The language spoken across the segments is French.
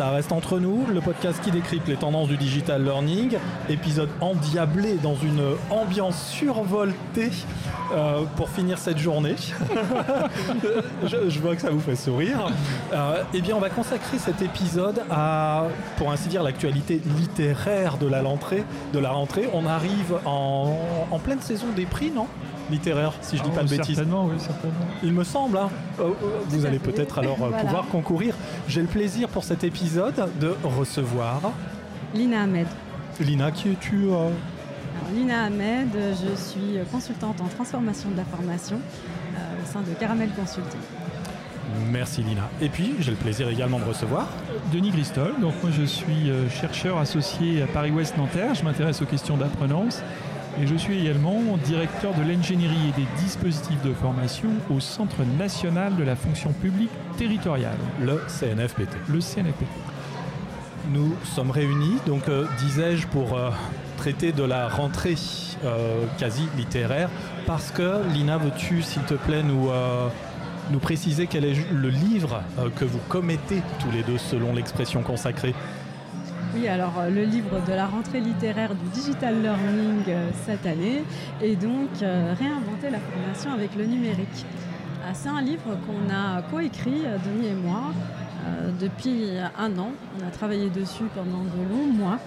Ça reste entre nous, le podcast qui décrypte les tendances du digital learning, épisode endiablé dans une ambiance survoltée euh, pour finir cette journée. je, vois que ça vous fait sourire. Euh, eh bien, on va consacrer cet épisode à, pour ainsi dire, l'actualité littéraire de la rentrée. De la rentrée. On arrive en, en pleine saison des prix, non? Littéraire, si je dis pas de bêtises. Certainement, oui, certainement. Il me semble. Hein. Oh, oh, vous allez peut-être alors euh, pouvoir concourir. J'ai le plaisir pour cet épisode de recevoir Lina Ahmed. Lina, qui es-tu euh Lina Ahmed, je suis consultante en transformation de la formation euh, au sein de Caramel Consulting. Merci Lina. Et puis, j'ai le plaisir également de recevoir Denis Gristol. Donc moi, je suis chercheur associé à Paris-Ouest Nanterre. Je m'intéresse aux questions d'apprenance et je suis également directeur de l'ingénierie et des dispositifs de formation au Centre national de la fonction publique territoriale. Le CNFPT. Le CNFPT. Nous sommes réunis, donc euh, disais-je, pour euh, traiter de la rentrée euh, quasi littéraire, parce que Lina, veux-tu, s'il te plaît, nous, nous préciser quel est le livre que vous commettez tous les deux selon l'expression consacrée? Oui, alors euh, le livre de la rentrée littéraire du digital learning euh, cette année est donc euh, Réinventer la formation avec le numérique. C'est un livre qu'on a coécrit, Denis et moi, depuis un an. On a travaillé dessus pendant de longs mois.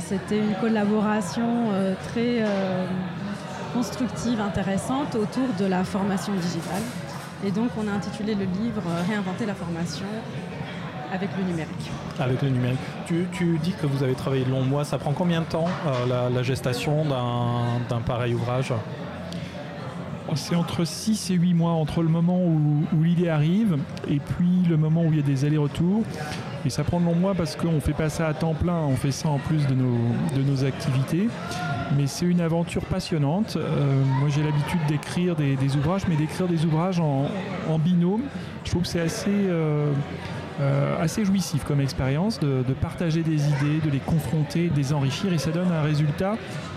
C'était une collaboration très constructive, intéressante autour de la formation digitale. Et donc on a intitulé le livre Réinventer la formation avec le numérique. Avec le numérique. Tu, dis que vous avez travaillé de longs mois. Ça prend combien de temps euh, la, gestation d'un pareil ouvrage? C'est entre 6 et 8 mois entre le moment où, l'idée arrive et puis le moment où il y a des allers-retours. Et ça prend de longs mois parce qu'on ne fait pas ça à temps plein, on fait ça en plus de nos, de nos activités. Mais c'est une aventure passionnante. Euh, moi j'ai l'habitude d'écrire des, ouvrages, mais d'écrire des ouvrages en, binôme. Je trouve que c'est assez... Euh, euh, assez jouissif comme expérience de, partager des idées, de les confronter, de les enrichir et ça donne un résultat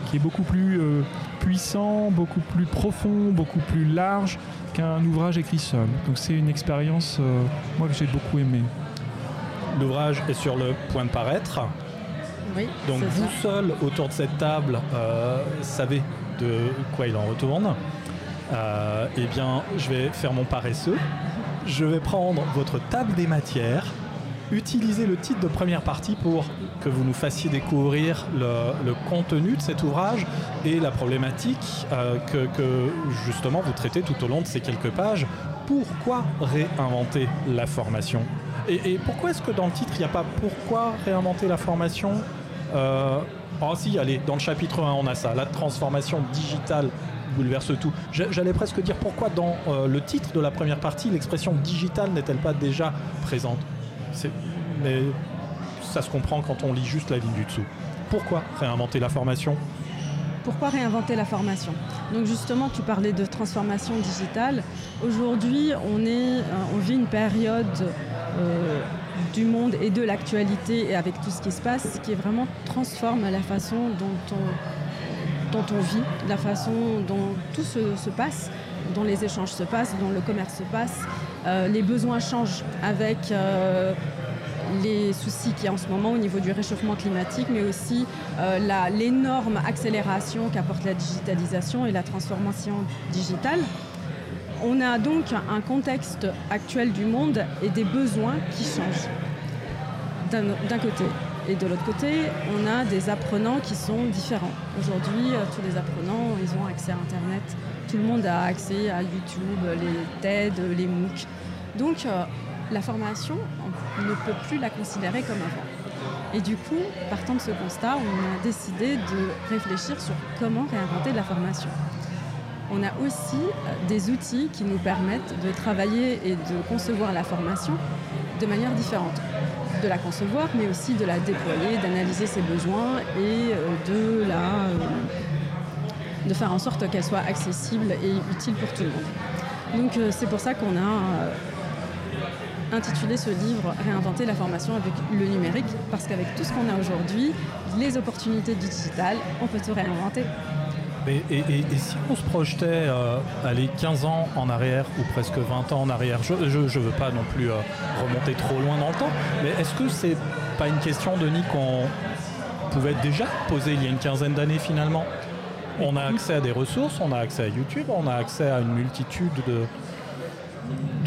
qui est beaucoup plus euh, puissant, beaucoup plus profond, beaucoup plus large qu'un ouvrage écrit seul. Donc c'est une expérience euh, moi que j'ai beaucoup aimé. L'ouvrage est sur le point de paraître. Oui, Donc vous seul autour de cette table savez de quoi il en retourne. eh bien, je vais faire mon paresseux je vais prendre votre table des matières, utiliser le titre de première partie pour que vous nous fassiez découvrir le, contenu de cet ouvrage et la problématique euh, que, justement vous traitez tout au long de ces quelques pages. Pourquoi réinventer la formation? Et, pourquoi est-ce que dans le titre il n'y a pas pourquoi réinventer la formation? Euh, Oh si, allez, dans le chapitre 1 on a ça, la transformation digitale bouleverse tout. J'allais presque dire pourquoi dans euh, le titre de la première partie, l'expression digitale n'est-elle pas déjà présente? Mais ça se comprend quand on lit juste la ligne du dessous. Pourquoi réinventer la formation? Pourquoi réinventer la formation? Donc justement, tu parlais de transformation digitale. Aujourd'hui, on, est, euh, on vit une période euh, du monde et de l'actualité et avec tout ce qui se passe qui vraiment transforme la façon dont on dont on vit, la façon dont tout se, passe, dont les échanges se passent, dont le commerce se passe. Euh, les besoins changent avec euh, les soucis qu'il y a en ce moment au niveau du réchauffement climatique, mais aussi euh, l'énorme accélération qu'apporte la digitalisation et la transformation digitale. On a donc un contexte actuel du monde et des besoins qui changent d'un côté. Et de l'autre côté, on a des apprenants qui sont différents. Aujourd'hui, euh, tous les apprenants, ils ont accès à Internet. Tout le monde a accès à YouTube, les TED, les MOOC. Donc, euh, la formation, on ne peut plus la considérer comme avant. Et du coup, partant de ce constat, on a décidé de réfléchir sur comment réinventer la formation. On a aussi euh, des outils qui nous permettent de travailler et de concevoir la formation de manière différente de la concevoir, mais aussi de la déployer, d'analyser ses besoins et euh, de la euh, de faire en sorte qu'elle soit accessible et utile pour tout le monde. Donc euh, c'est pour ça qu'on a intitulé ce livre Réinventer la formation avec le numérique, parce qu'avec tout ce qu'on a aujourd'hui, les opportunités digitales, on peut tout réinventer. Et, si on se projetait euh, aller 15 ans en arrière ou presque 20 ans en arrière, je ne veux pas non plus euh, remonter trop loin dans le temps, mais est-ce que c'est pas une question, Denis, qu'on pouvait déjà poser il y a une quinzaine d'années finalement? On a accès à des ressources, on a accès à YouTube, on a accès à une multitude de,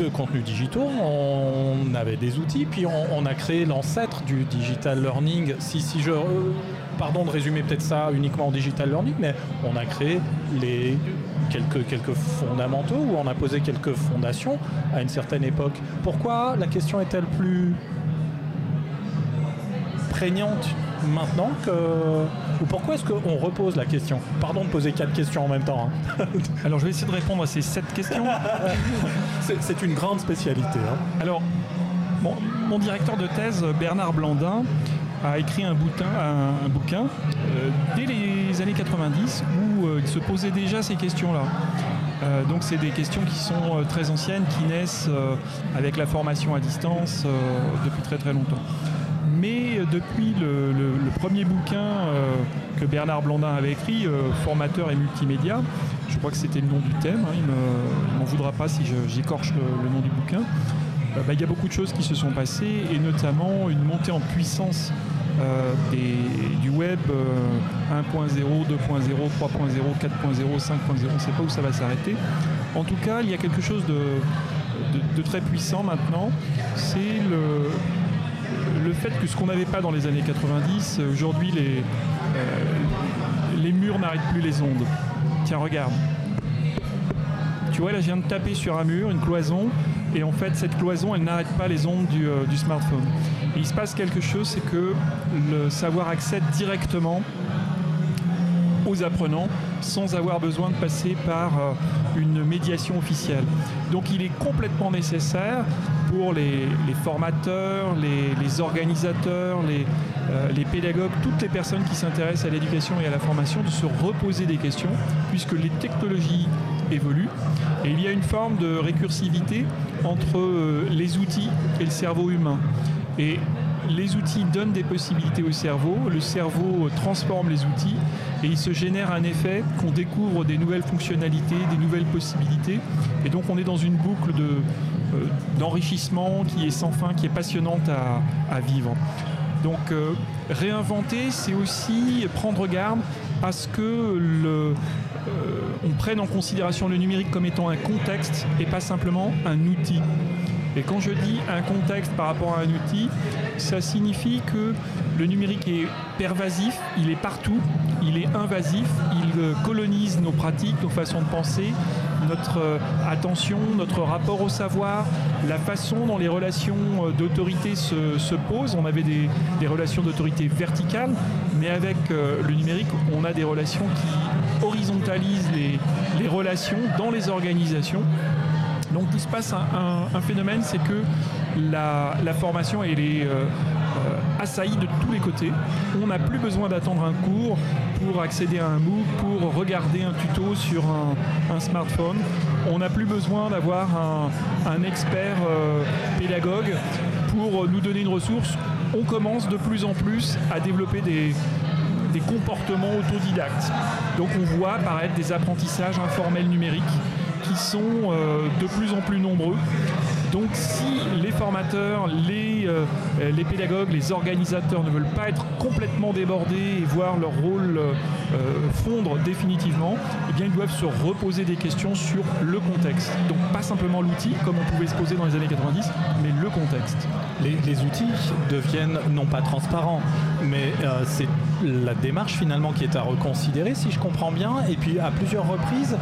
de contenus digitaux, on avait des outils, puis on, a créé l'ancêtre du digital learning. Si, si je, euh, pardon de résumer peut-être ça uniquement en digital learning, mais on a créé les quelques, quelques fondamentaux ou on a posé quelques fondations à une certaine époque. Pourquoi la question est-elle plus prégnante maintenant que... Ou pourquoi est-ce qu'on repose la question? Pardon de poser quatre questions en même temps. Hein. Alors je vais essayer de répondre à ces sept questions. C'est une grande spécialité. Hein. Alors, mon directeur de thèse, Bernard Blandin, a écrit un, bouquin, euh, dès les années 90 où euh, il se posait déjà ces questions-là. Euh, donc c'est des questions qui sont très anciennes, qui naissent avec la formation à distance depuis très très longtemps. Mais depuis le, premier bouquin que Bernard Blondin avait écrit, Formateur et multimédia, je crois que c'était le nom du thème, hein, il ne m'en voudra pas si j'écorche le, nom du bouquin, bah, il y a beaucoup de choses qui se sont passées et notamment une montée en puissance euh, du web 1.0, 2.0, 3.0, 4.0, 5.0, on ne sait pas où ça va s'arrêter. En tout cas, il y a quelque chose de, très puissant maintenant, c'est le, fait que ce qu'on n'avait pas dans les années 90, aujourd'hui euh, les murs n'arrêtent plus les ondes. Tiens, regarde. Tu vois, là, je viens de taper sur un mur, une cloison, et en fait, cette cloison, elle n'arrête pas les ondes du, euh, smartphone. il se passe quelque chose, c'est que le savoir accède directement aux apprenants sans avoir besoin de passer par euh, une médiation officielle. Donc il est complètement nécessaire pour les, formateurs, les, organisateurs, euh, les, pédagogues, toutes les personnes qui s'intéressent à l'éducation et à la formation de se reposer des questions puisque les technologies évoluent et il y a une forme de récursivité entre euh, les outils et le cerveau humain. Et les outils donnent des possibilités au cerveau, le cerveau transforme les outils et il se génère un effet qu'on découvre des nouvelles fonctionnalités, des nouvelles possibilités. Et donc on est dans une boucle euh, d'enrichissement qui est sans fin, qui est passionnante à, vivre. Donc euh, réinventer, c'est aussi prendre garde à ce que euh, on prenne en considération le numérique comme étant un contexte et pas simplement un outil. Et quand je dis un contexte par rapport à un outil, ça signifie que le numérique est pervasif, il est partout, il est invasif, il colonise nos pratiques, nos façons de penser, notre euh, attention, notre rapport au savoir, la façon dont les relations d'autorité se, posent. On avait des, relations d'autorité verticales, mais avec le numérique, on a des relations qui horizontalisent les relations dans les organisations donc il se passe un, phénomène, c'est que la, formation est euh, assaillie de tous les côtés. On n'a plus besoin d'attendre un cours pour accéder à un MOOC, pour regarder un tuto sur un, smartphone. On n'a plus besoin d'avoir un, expert euh, pédagogue pour nous donner une ressource. On commence de plus en plus à développer des, des comportements autodidactes. Donc on voit apparaître des apprentissages informels numériques qui sont euh, de plus en plus nombreux. Donc si les formateurs, les, euh, les pédagogues, les organisateurs ne veulent pas être complètement débordés et voir leur rôle euh, fondre définitivement, eh bien ils doivent se reposer des questions sur le contexte. Donc pas simplement l'outil comme on pouvait se poser dans les années 90, mais le contexte. Les outils deviennent non pas transparents, mais c'est la démarche finalement qui est à reconsidérer si je comprends bien. Et puis à plusieurs reprises,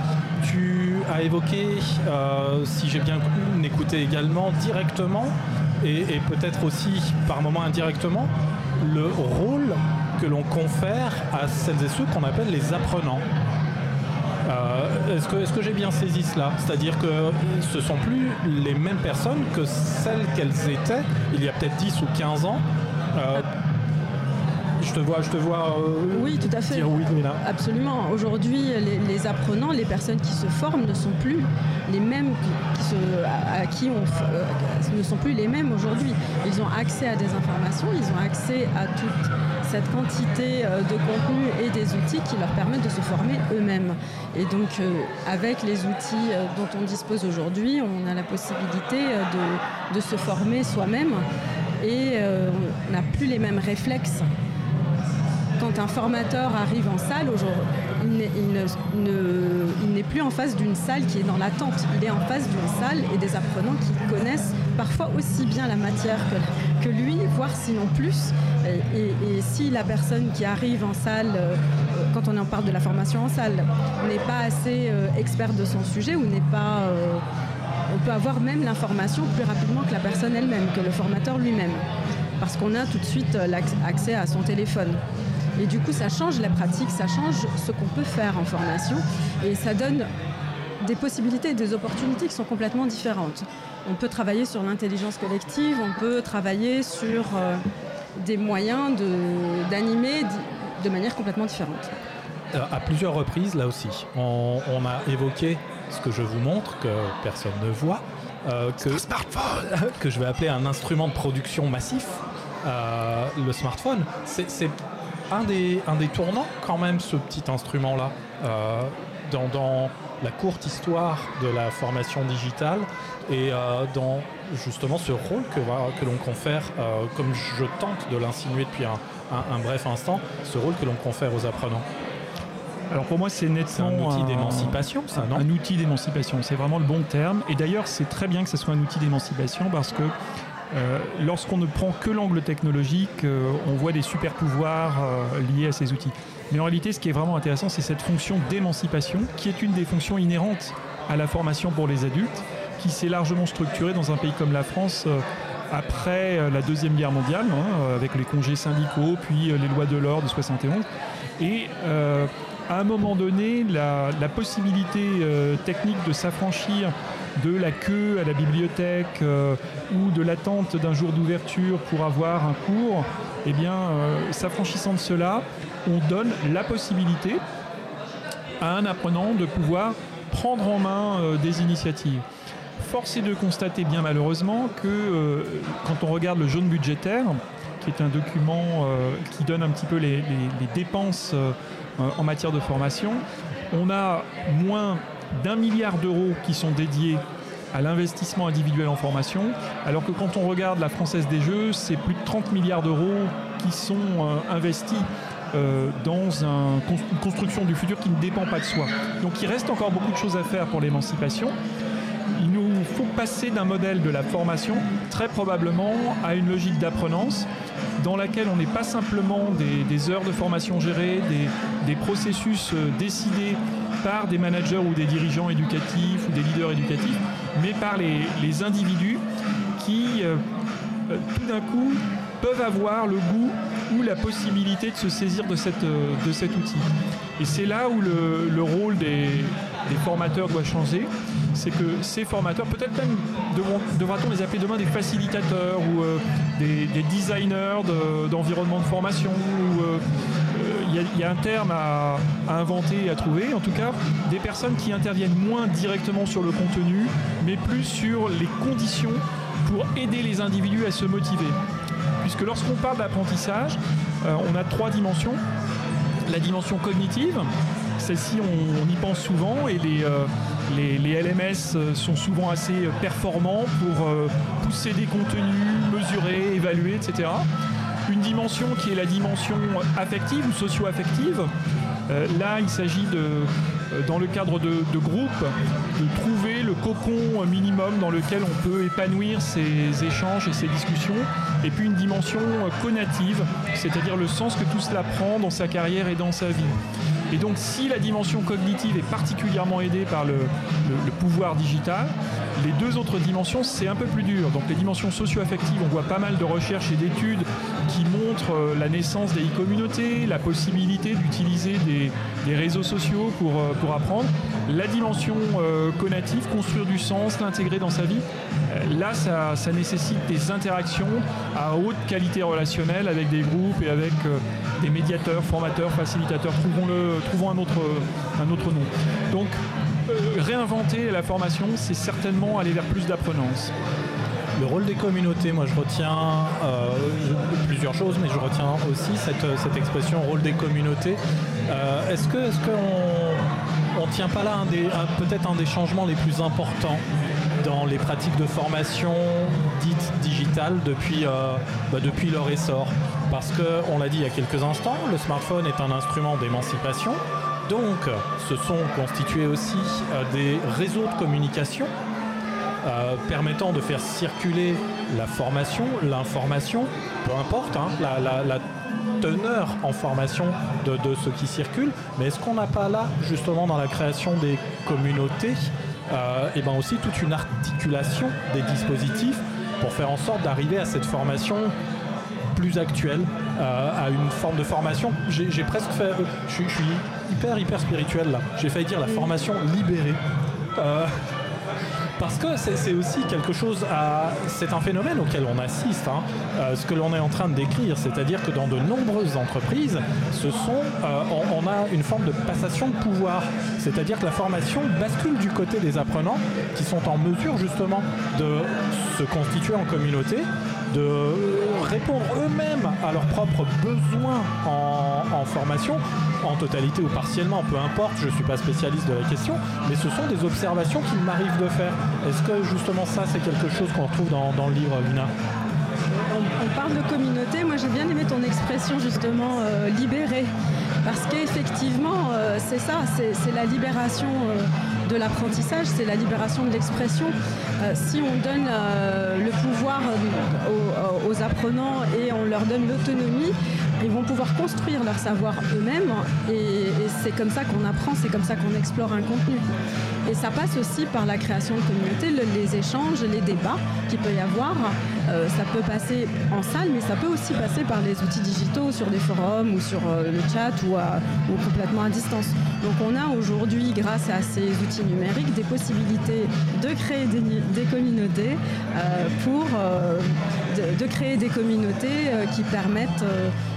tu as évoqué, euh, si j'ai bien écouté également, directement et, peut-être aussi par moments indirectement, le rôle que l'on confère à celles et ceux qu'on appelle les apprenants. Euh, est-ce que, est que j'ai bien saisi cela? C'est-à-dire que ce sont plus les mêmes personnes que celles qu'elles étaient il y a peut-être 10 ou 15 ans. Euh, je te vois, je te vois. Euh, oui, tout à fait. oui, Absolument. Aujourd'hui, les, apprenants, les personnes qui se forment ne sont plus les mêmes qui, à, qui on euh, ne sont plus les mêmes aujourd'hui. Ils ont accès à des informations, ils ont accès à toutes cette quantité euh, de contenu et des outils qui leur permettent de se former eux-mêmes. Et donc, avec les outils dont on dispose aujourd'hui, on a la possibilité de, de se former soi-même et on n'a plus les mêmes réflexes un formateur arrive en salle, il n'est plus en face d'une salle qui est dans l'attente. Il est en face d'une salle et des apprenants qui connaissent parfois aussi bien la matière que, lui, voire sinon plus. Et, si la personne qui arrive en salle, euh, quand on en parle de la formation en salle, n'est pas assez euh, experte de son sujet. Euh, on peut avoir même l'information plus rapidement que la personne elle-même, que le formateur lui-même parce qu'on a tout de suite accès à son téléphone. Et du coup, ça change la pratique, ça change ce qu'on peut faire en formation et ça donne des possibilités et des opportunités qui sont complètement différentes. On peut travailler sur l'intelligence collective, on peut travailler sur euh, des moyens d'animer de, manière complètement différente. Euh, à plusieurs reprises, là aussi, on, a évoqué ce que je vous montre, que personne ne voit, euh, que, smartphone. que je vais appeler un instrument de production massif. le smartphone, c'est un des, un des tournants quand même, ce petit instrument-là, euh, dans, la courte histoire de la formation digitale et euh, dans justement ce rôle que, que l'on confère, euh, comme je tente de l'insinuer depuis un, bref instant, ce rôle que l'on confère aux apprenants. Alors pour moi, c'est nettement un outil d'émancipation, ça, non? Un outil d'émancipation, c'est vraiment le bon terme. Et d'ailleurs, c'est très bien que ce soit un outil d'émancipation parce que euh, lorsqu'on ne prend que l'angle technologique, euh, on voit des super pouvoirs euh, liés à ces outils. Mais en réalité, ce qui est vraiment intéressant, c'est cette fonction d'émancipation, qui est une des fonctions inhérentes à la formation pour les adultes, qui s'est largement structurée dans un pays comme la France après la Deuxième Guerre mondiale, hein, avec les congés syndicaux, puis les lois de l'or de 71. Et à un moment donné, la possibilité technique de s'affranchir de la queue à la bibliothèque euh, ou de l'attente d'un jour d'ouverture pour avoir un cours, eh bien, euh, s'affranchissant de cela, on donne la possibilité à un apprenant de pouvoir prendre en main euh, des initiatives. Force est de constater bien malheureusement que quand on regarde le jaune budgétaire, qui est un document qui donne un petit peu les dépenses en matière de formation, on a moins d'un milliard d'euros qui sont dédiés à l'investissement individuel en formation, alors que quand on regarde la Française des Jeux, c'est plus de 30 milliards d'euros qui sont euh, investis euh, dans une construction du futur qui ne dépend pas de soi. Donc il reste encore beaucoup de choses à faire pour l'émancipation. Il nous faut passer d'un modèle de la formation très probablement à une logique d'apprenance dans laquelle on n'est pas simplement des, heures de formation gérées, des, processus euh, décidés par des managers ou des dirigeants éducatifs ou des leaders éducatifs, mais par les, individus qui, euh, euh, tout d'un coup, peuvent avoir le goût ou la possibilité de se saisir de, cette, de cet outil. Et c'est là où le, rôle des, formateurs doit changer. C'est que ces formateurs, peut-être même devra-t-on les appeler demain des facilitateurs ou des, designers d'environnement de, formation ou y, a un terme à, inventer et à trouver. En tout cas, des personnes qui interviennent moins directement sur le contenu, mais plus sur les conditions pour aider les individus à se motiver. Puisque lorsqu'on parle d'apprentissage, euh, on a trois dimensions. La dimension cognitive, celle-ci on, y pense souvent et les, euh, les, LMS sont souvent assez performants pour euh, pousser des contenus, mesurer, évaluer, etc une dimension qui est la dimension affective ou socio-affective. Euh, là, il s'agit de, euh, dans le cadre de, groupes, de trouver le cocon minimum dans lequel on peut épanouir ces échanges et ces discussions. Et puis une dimension conative, c'est-à-dire le sens que tout cela prend dans sa carrière et dans sa vie. Et donc si la dimension cognitive est particulièrement aidée par le, pouvoir digital, les deux autres dimensions, c'est un peu plus dur. Donc les dimensions socio-affectives, on voit pas mal de recherches et d'études qui montrent euh, la naissance des e-communautés, la possibilité d'utiliser des, réseaux sociaux pour, euh, pour apprendre. La dimension euh, construire du sens, l'intégrer dans sa vie, là, ça, nécessite des interactions à haute qualité relationnelle avec des groupes et avec des médiateurs, formateurs, facilitateurs. Trouvons un autre, nom. Donc, euh, réinventer la formation, c'est certainement aller vers plus d'apprenance. Le rôle des communautés, moi je retiens euh, plusieurs choses, mais je retiens aussi cette, cette expression rôle des communautés. Euh, est-ce qu'on on tient pas là peut-être un des changements les plus importants dans les pratiques de formation dites digitales depuis, euh, bah, depuis leur essor? Parce que, on l'a dit il y a quelques instants, le smartphone est un instrument d'émancipation. Donc, se sont constitués aussi des réseaux de communication euh, permettant de faire circuler la formation, l'information, peu importe, hein, la, teneur en formation de, ce qui circule. Mais est-ce qu'on n'a pas là, justement, dans la création des communautés, et euh, eh ben aussi toute une articulation des dispositifs pour faire en sorte d'arriver à cette formation plus actuelle, euh, à une forme de formation? J'ai presque fait, je suis hyper hyper spirituel là. J'ai failli dire la formation libérée parce que c'est aussi quelque chose, à, c'est un phénomène auquel on assiste, hein. euh, ce que l'on est en train de décrire, c'est-à-dire que dans de nombreuses entreprises, ce sont, euh, on, a une forme de passation de pouvoir, c'est-à-dire que la formation bascule du côté des apprenants qui sont en mesure justement de se constituer en communauté, de répondre eux-mêmes à leurs propres besoins en, formation, en totalité ou partiellement, peu importe, je ne suis pas spécialiste de la question, mais ce sont des observations qu'il m'arrive de faire. Est-ce que justement ça, c'est quelque chose qu'on retrouve dans, le livre, Lina? On, parle de communauté, moi j'ai bien aimé ton expression justement euh, libérée, parce qu'effectivement euh, c'est ça, c'est la libération. Euh, de l'apprentissage, c'est la libération de l'expression. si on donne le pouvoir aux, apprenants et on leur donne l'autonomie, ils vont pouvoir construire leur savoir eux-mêmes et, c'est comme ça qu'on apprend, c'est comme ça qu'on explore un contenu. Et ça passe aussi par la création de communautés, les échanges, les débats qu'il peut y avoir. Euh, ça peut passer en salle, mais ça peut aussi passer par les outils digitaux sur des forums ou sur euh, le chat ou, complètement à distance. Donc on a aujourd'hui, grâce à ces outils numériques, des possibilités de créer des, communautés euh, pour de, créer des communautés qui permettent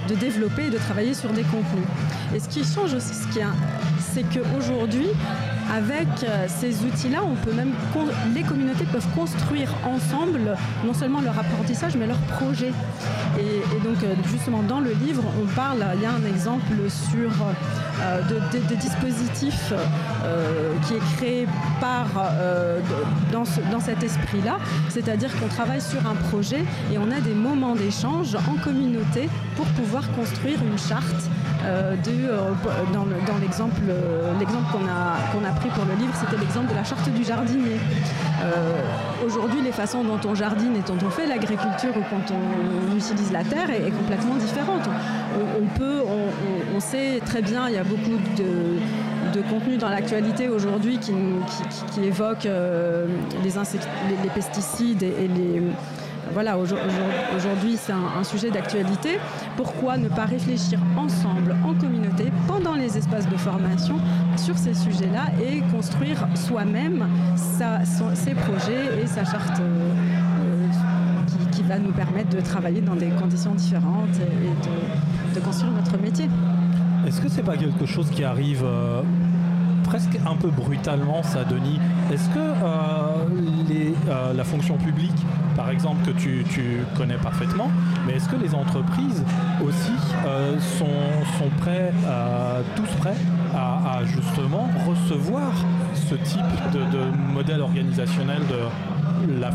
de développer et de travailler sur des contenus. Et ce qui change aussi, c'est qu'aujourd'hui, avec euh, ces outils-là, on peut même les communautés peuvent construire ensemble non seulement leur apprentissage, mais leur projet. Et, donc, euh, justement, dans le livre, on parle, il y a un exemple sur euh, des dispositifs qui est créé par dans, dans cet esprit-là, c'est-à-dire qu'on travaille sur un projet et on a des moments d'échange en communauté pour pouvoir construire une charte euh, euh, dans, l'exemple euh, l'exemple qu'on a, a pris pour le livre, c'était l'exemple de la charte du jardinier. Aujourd'hui, les façons dont on jardine et dont on fait l'agriculture ou quand on, utilise la terre est, complètement différente. On, peut, on, sait très bien, il y a beaucoup de, de contenu dans l'actualité aujourd'hui qui, qui, évoque les, les, pesticides et les voilà, aujourd'hui c'est un, sujet d'actualité. Pourquoi ne pas réfléchir ensemble, en communauté, pendant les espaces de formation sur ces sujets-là et construire soi-même ses projets et sa charte euh, euh, qui, va nous permettre de travailler dans des conditions différentes et de, construire notre métier. Est-ce que c'est pas quelque chose qui arrive euh, presque un peu brutalement, ça, Denis. Est-ce que la fonction publique par exemple, que tu, connais parfaitement, mais est-ce que les entreprises aussi euh, sont, prêts, euh, tous prêts à, justement recevoir ce type de, modèle organisationnel de la,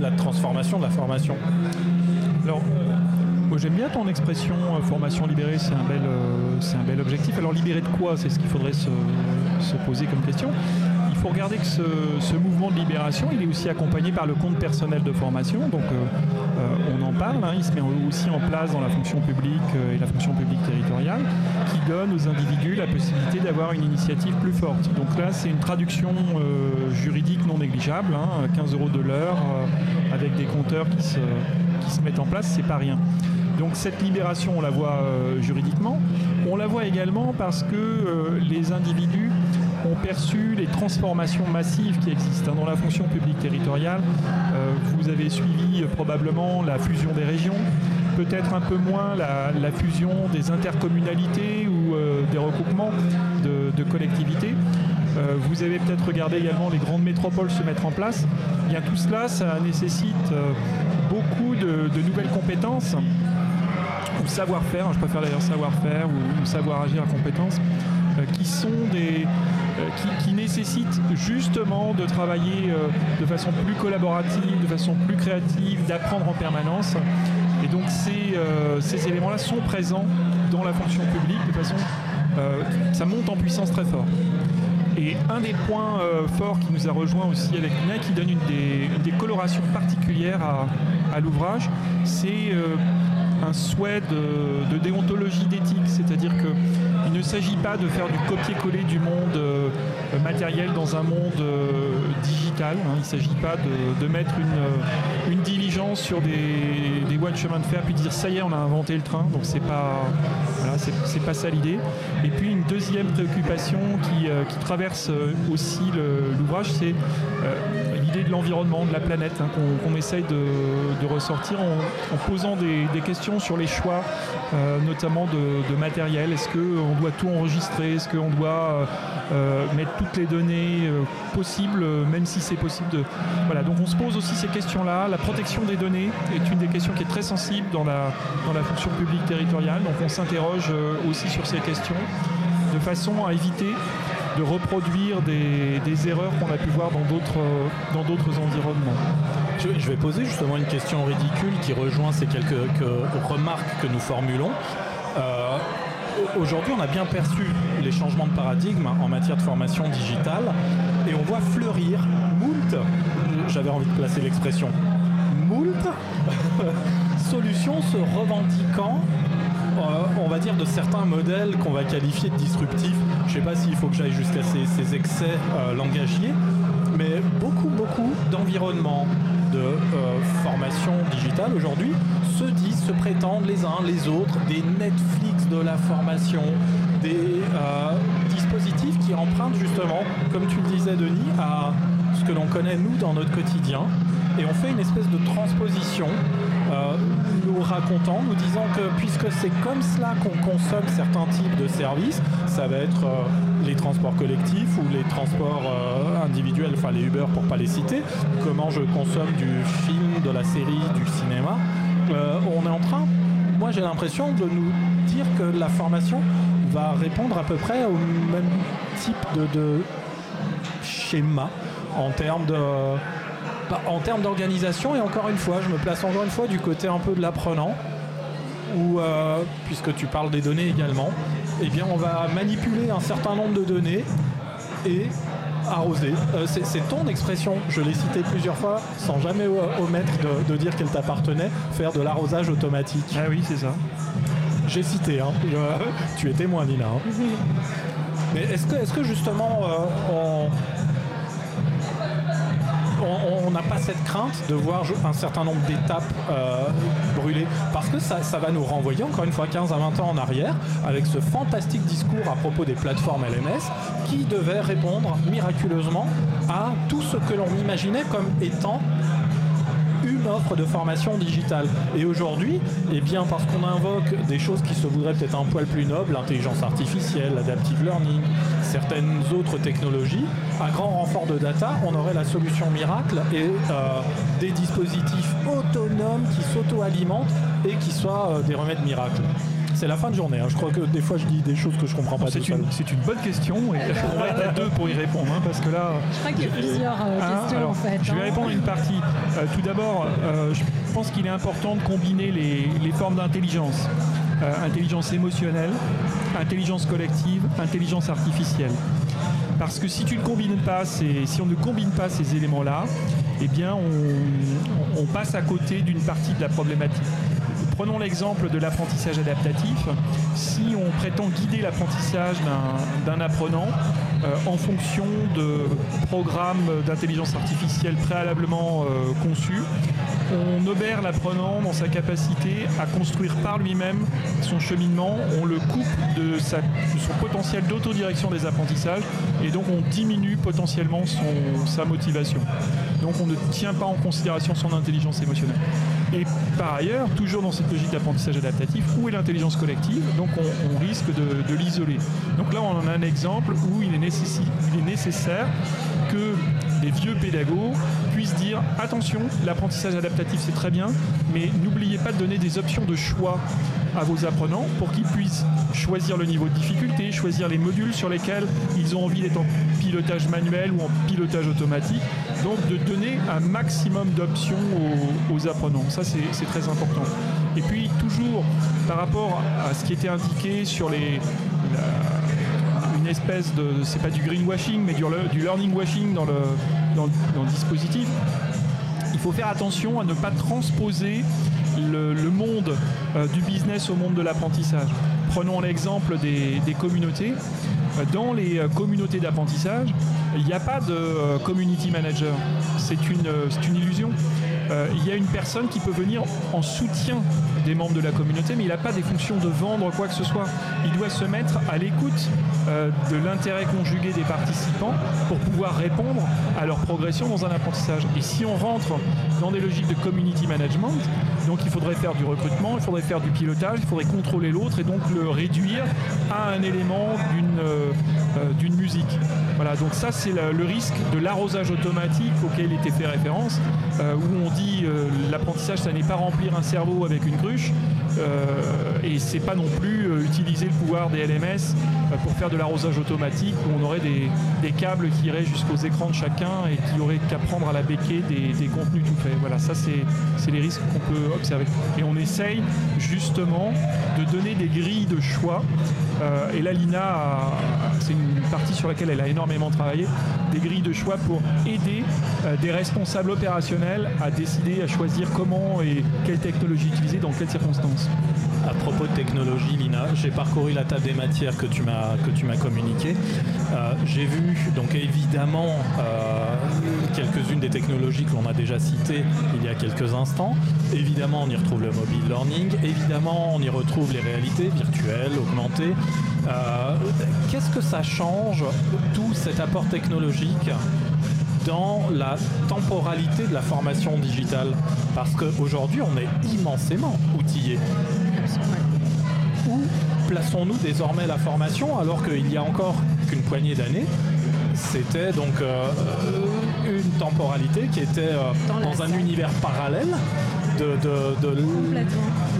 la, transformation de la formation? Alors, moi j'aime bien ton expression euh, formation libérée, c'est un, bel, c'est un bel objectif. Alors libéré de quoi? C'est ce qu'il faudrait se, se poser comme question faut regarder que ce, mouvement de libération, il est aussi accompagné par le compte personnel de formation. Donc euh, euh, on en parle, hein. il se met aussi en place dans la fonction publique euh, et la fonction publique territoriale, qui donne aux individus la possibilité d'avoir une initiative plus forte. Donc là, c'est une traduction juridique non négligeable, 15 hein, euros de l'heure, avec des compteurs qui se, qui se mettent en place, c'est pas rien. Donc cette libération, on la voit juridiquement. On la voit également parce que les individus ont perçu les transformations massives qui existent dans la fonction publique territoriale. Euh, vous avez suivi euh, probablement la fusion des régions, peut-être un peu moins la, fusion des intercommunalités ou euh, des regroupements de, collectivités. vous avez peut-être regardé également les grandes métropoles se mettre en place. Bien tout cela, ça nécessite beaucoup de, nouvelles compétences ou savoir-faire, je préfère d'ailleurs savoir-faire ou, savoir agir à compétences, qui sont des, qui, nécessitent justement de travailler de façon plus collaborative, de façon plus créative, d'apprendre en permanence. Et donc ces, ces éléments-là sont présents dans la fonction publique de façon euh, ça monte en puissance très fort. Et un des points euh, forts qui nous a rejoint aussi avec Nina, qui donne une des, colorations particulières à, l'ouvrage, c'est euh, un souhait de, déontologie d'éthique, c'est-à-dire qu'il ne s'agit pas de faire du copier-coller du monde matériel dans un monde digital. Hein. Il ne s'agit pas de, mettre une, diligence sur des, voies de chemin de fer puis de dire ça y est, on a inventé le train. Donc c'est pas c'est pas ça l'idée. Et puis une deuxième préoccupation qui, euh, traverse euh, aussi l'ouvrage, c'est euh, de l'environnement, de la planète, hein, qu'on essaye de, ressortir en, posant des, questions sur les choix, notamment de, matériel. Est-ce qu'on doit tout enregistrer? Est-ce qu'on doit mettre toutes les données possibles, même si c'est possible de... Voilà, donc on se pose aussi ces questions-là. La protection des données est une des questions qui est très sensible dans la, dans la fonction publique territoriale. Donc on s'interroge euh, aussi sur ces questions, de façon à éviter de reproduire des, erreurs qu'on a pu voir dans d'autres environnements. Je, vais poser justement une question ridicule qui rejoint ces quelques, remarques que nous formulons. Euh, aujourd'hui, on a bien perçu les changements de paradigme en matière de formation digitale et on voit fleurir moult, j'avais envie de placer l'expression, moult solutions se revendiquant euh, on va dire, de certains modèles qu'on va qualifier de disruptifs. Je ne sais pas s'il faut que j'aille jusqu'à ces, excès euh, langagiers, mais beaucoup, beaucoup d'environnements de euh, formation digitale aujourd'hui se disent, se prétendent les uns les autres des Netflix de la formation, des dispositifs qui empruntent justement, comme tu le disais Denis, à ce que l'on connaît nous dans notre quotidien. Et on fait une espèce de transposition nous racontant, nous disant que puisque c'est comme cela qu'on consomme certains types de services, ça va être euh, les transports collectifs ou les transports euh, individuels, enfin les Uber pour pas les citer, comment je consomme du film, de la série, du cinéma, on est en train, moi j'ai l'impression de nous dire que la formation va répondre à peu près au même type de schéma en termes de en termes d'organisation, et encore une fois, je me place encore une fois du côté un peu de l'apprenant, où, euh, puisque tu parles des données également, eh bien, on va manipuler un certain nombre de données et arroser. Euh, c'est ton expression, je l'ai cité plusieurs fois, sans jamais omettre de, dire qu'elle t'appartenait, faire de l'arrosage automatique. Ah oui, c'est ça. J'ai cité, hein. tu es témoin, Nina. Hein. Mais est-ce que, est que justement, euh, on on n'a pas cette crainte de voir un certain nombre d'étapes euh, brûler parce que ça, va nous renvoyer encore une fois 15 à 20 ans en arrière avec ce fantastique discours à propos des plateformes LMS qui devait répondre miraculeusement à tout ce que l'on imaginait comme étant une offre de formation digitale. Et aujourd'hui, eh bien parce qu'on invoque des choses qui se voudraient peut-être un poil plus nobles, l'intelligence artificielle, l'adaptive learning, certaines autres technologies, à grand renfort de data, on aurait la solution miracle et euh, des dispositifs autonomes qui s'auto-alimentent et qui soient euh, des remèdes miracles c'est la fin de journée. Hein. Je crois que des fois je dis des choses que je comprends pas. C'est une, une, bonne question et on va être à deux pour y répondre hein, parce que là. Je crois qu'il y a plusieurs euh, hein, questions en fait. Je vais répondre à une partie. Euh, tout d'abord, euh, je pense qu'il est important de combiner les, les formes d'intelligence. intelligence émotionnelle, intelligence collective, intelligence artificielle. Parce que si tu ne combines pas si on ne combine pas ces éléments-là, eh bien on, passe à côté d'une partie de la problématique. Prenons l'exemple de l'apprentissage adaptatif. Si on prétend guider l'apprentissage d'un apprenant en fonction de programmes d'intelligence artificielle préalablement euh, conçus, on obère l'apprenant dans sa capacité à construire par lui-même son cheminement, on le coupe de, son potentiel d'autodirection des apprentissages et donc on diminue potentiellement sa motivation. Donc on ne tient pas en considération son intelligence émotionnelle. Et par ailleurs, toujours dans cette logique d'apprentissage adaptatif, où est l'intelligence collective? Donc on, risque de, l'isoler. Donc là, on en a un exemple où il est est nécessaire que les vieux pédagogues puissent dire attention, l'apprentissage adaptatif c'est très bien, mais n'oubliez pas de donner des options de choix à vos apprenants pour qu'ils puissent choisir le niveau de difficulté, choisir les modules sur lesquels ils ont envie d'être en pilotage manuel ou en pilotage automatique. Donc de donner un maximum d'options aux, apprenants. Ça c'est très important. Et puis toujours par rapport à ce qui était indiqué sur les, espèce de, c'est pas du greenwashing, mais du, learning washing dans le, dans, le dispositif, il faut faire attention à ne pas transposer le, monde euh, du business au monde de l'apprentissage. Prenons l'exemple des, des, communautés. Dans les euh, communautés d'apprentissage, il n'y a pas de euh, community manager. C'est une, une illusion. il y a une personne qui peut venir en soutien des membres de la communauté, mais il n'a pas des fonctions de vendre quoi que ce soit. Il doit se mettre à l'écoute euh, de l'intérêt conjugué des participants pour pouvoir répondre à leur progression dans un apprentissage. Et si on rentre dans des logiques de community management, donc il faudrait faire du recrutement, il faudrait faire du pilotage, il faudrait contrôler l'autre et donc le réduire à un élément d'une euh, euh, musique. Voilà, donc ça c'est le, risque de l'arrosage automatique auquel était fait référence, où on dit l'apprentissage ça n'est pas remplir un cerveau avec une grue, euh, et c'est pas non plus euh, utiliser le pouvoir des LMS euh, pour faire de l'arrosage automatique où on aurait des, câbles qui iraient jusqu'aux écrans de chacun et qui aurait qu'à prendre à la béquille des, contenus tout faits. Voilà, ça c'est les risques qu'on peut observer. Et on essaye justement de donner des grilles de choix. et là, l'INA, c'est une partie sur laquelle elle a énormément travaillé, des grilles de choix pour aider des responsables opérationnels à décider, à choisir comment et quelle technologie utiliser, quelles circonstances À propos de technologie, Lina, j'ai parcouru la table des matières que tu m'as que tu m'as communiqué. Euh, j'ai vu donc évidemment euh, quelques-unes des technologies que l'on a déjà citées il y a quelques instants. Évidemment, on y retrouve le mobile learning. Évidemment, on y retrouve les réalités virtuelles, augmentées. Euh, qu'est-ce que ça change tout cet apport technologique dans la temporalité de la formation digitale. Parce qu'aujourd'hui, on est immensément outillé. Où plaçons-nous désormais la formation alors qu'il y a encore qu'une poignée d'années c'était donc euh, une temporalité qui était euh, dans, un univers parallèle de,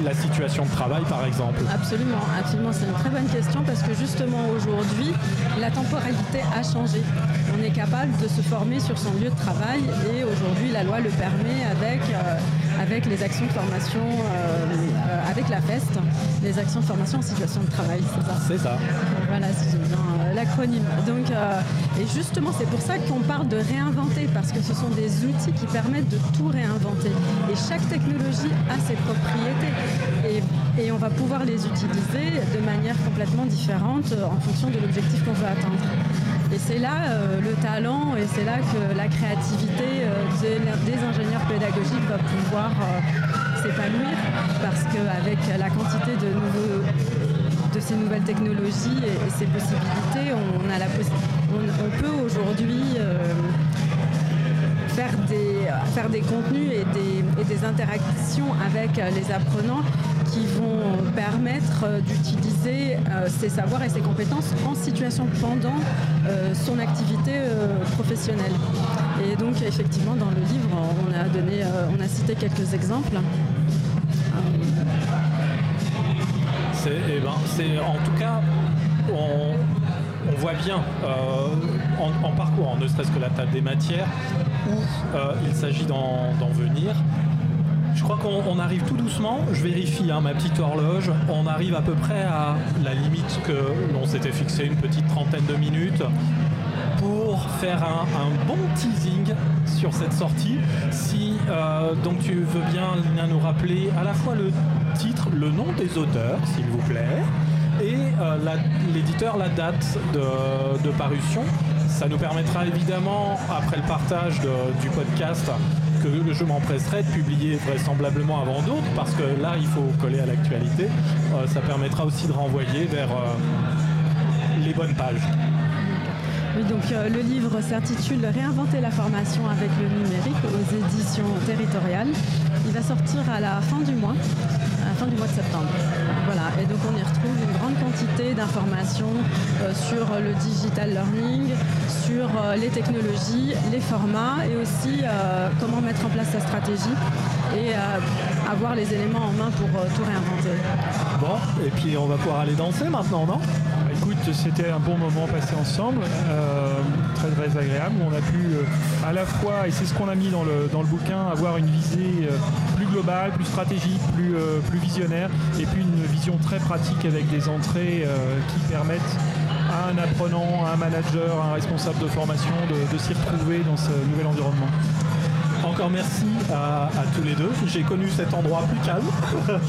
la situation de travail, par exemple Absolument, absolument. C'est une très bonne question parce que justement aujourd'hui, la temporalité a changé. On est capable de se former sur son lieu de travail et aujourd'hui, la loi le permet avec, euh, avec les actions de formation, euh, avec la FEST, les actions de formation en situation de travail, c'est ça C'est ça. Voilà, j'ai bien euh, l'acronyme. Donc, et justement, c'est pour ça qu'on parle de réinventer parce que ce sont des outils qui permettent de tout réinventer. Et chaque technologie a ses propriétés. Et, on va pouvoir les utiliser de manière complètement différente en fonction de l'objectif qu'on veut atteindre. Et c'est là euh, le talent et c'est là que la créativité euh, des, ingénieurs pédagogiques va pouvoir euh, s'épanouir parce qu'avec la quantité de, de ces nouvelles technologies et, ces possibilités, on, a la on, peut aujourd'hui faire des, faire des contenus et des, interactions avec les apprenants qui vont permettre d'utiliser ces savoirs et ces compétences en situation pendant euh, son activité euh, professionnelle. Et donc effectivement dans le livre on a donné, euh, on a cité quelques exemples. Ben, c'est en tout cas on, voit bien en, parcourant ne serait-ce que la table des matières où il s'agit d'en venir. Je crois qu'on arrive tout doucement, je vérifie hein, ma petite horloge, on arrive à peu près à la limite que l'on s'était fixé, une petite trentaine de minutes, pour faire un, bon teasing sur cette sortie. Si euh, donc tu veux bien Lina, nous rappeler à la fois le titre, le nom des auteurs, s'il vous plaît, et euh, l'éditeur, la date de, parution. Ça nous permettra évidemment, après le partage du podcast, que je m'empresserai de publier vraisemblablement avant d'autres, parce que là, il faut coller à l'actualité. Euh, ça permettra aussi de renvoyer vers les bonnes pages. Oui, donc euh, le livre s'intitule Réinventer la formation avec le numérique aux éditions territoriales. Il va sortir à la fin du mois, à la fin du mois de septembre. Voilà, et donc on y retrouve une grande quantité d'informations euh, sur le digital learning, sur euh, les technologies, les formats et aussi comment mettre en place sa stratégie et avoir les éléments en main pour tout réinventer. Bon, et puis on va pouvoir aller danser maintenant, non? C'était un bon moment passé ensemble, euh, très très agréable. On a pu euh, à la fois, et c'est ce qu'on a mis dans le, dans le bouquin, avoir une visée euh, plus globale, plus stratégique, plus, plus visionnaire, et puis une vision très pratique avec des entrées qui permettent à un apprenant, à un manager, à un responsable de formation de s'y retrouver dans ce nouvel environnement. Encore merci à, tous les deux. J'ai connu cet endroit plus calme,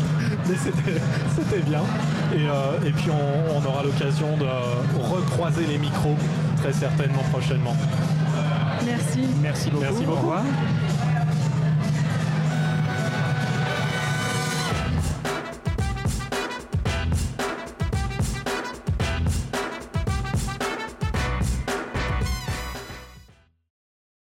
mais c'était bien. Et, euh, puis on, aura l'occasion de recroiser les micros très certainement prochainement. Merci. Merci beaucoup. Merci beaucoup.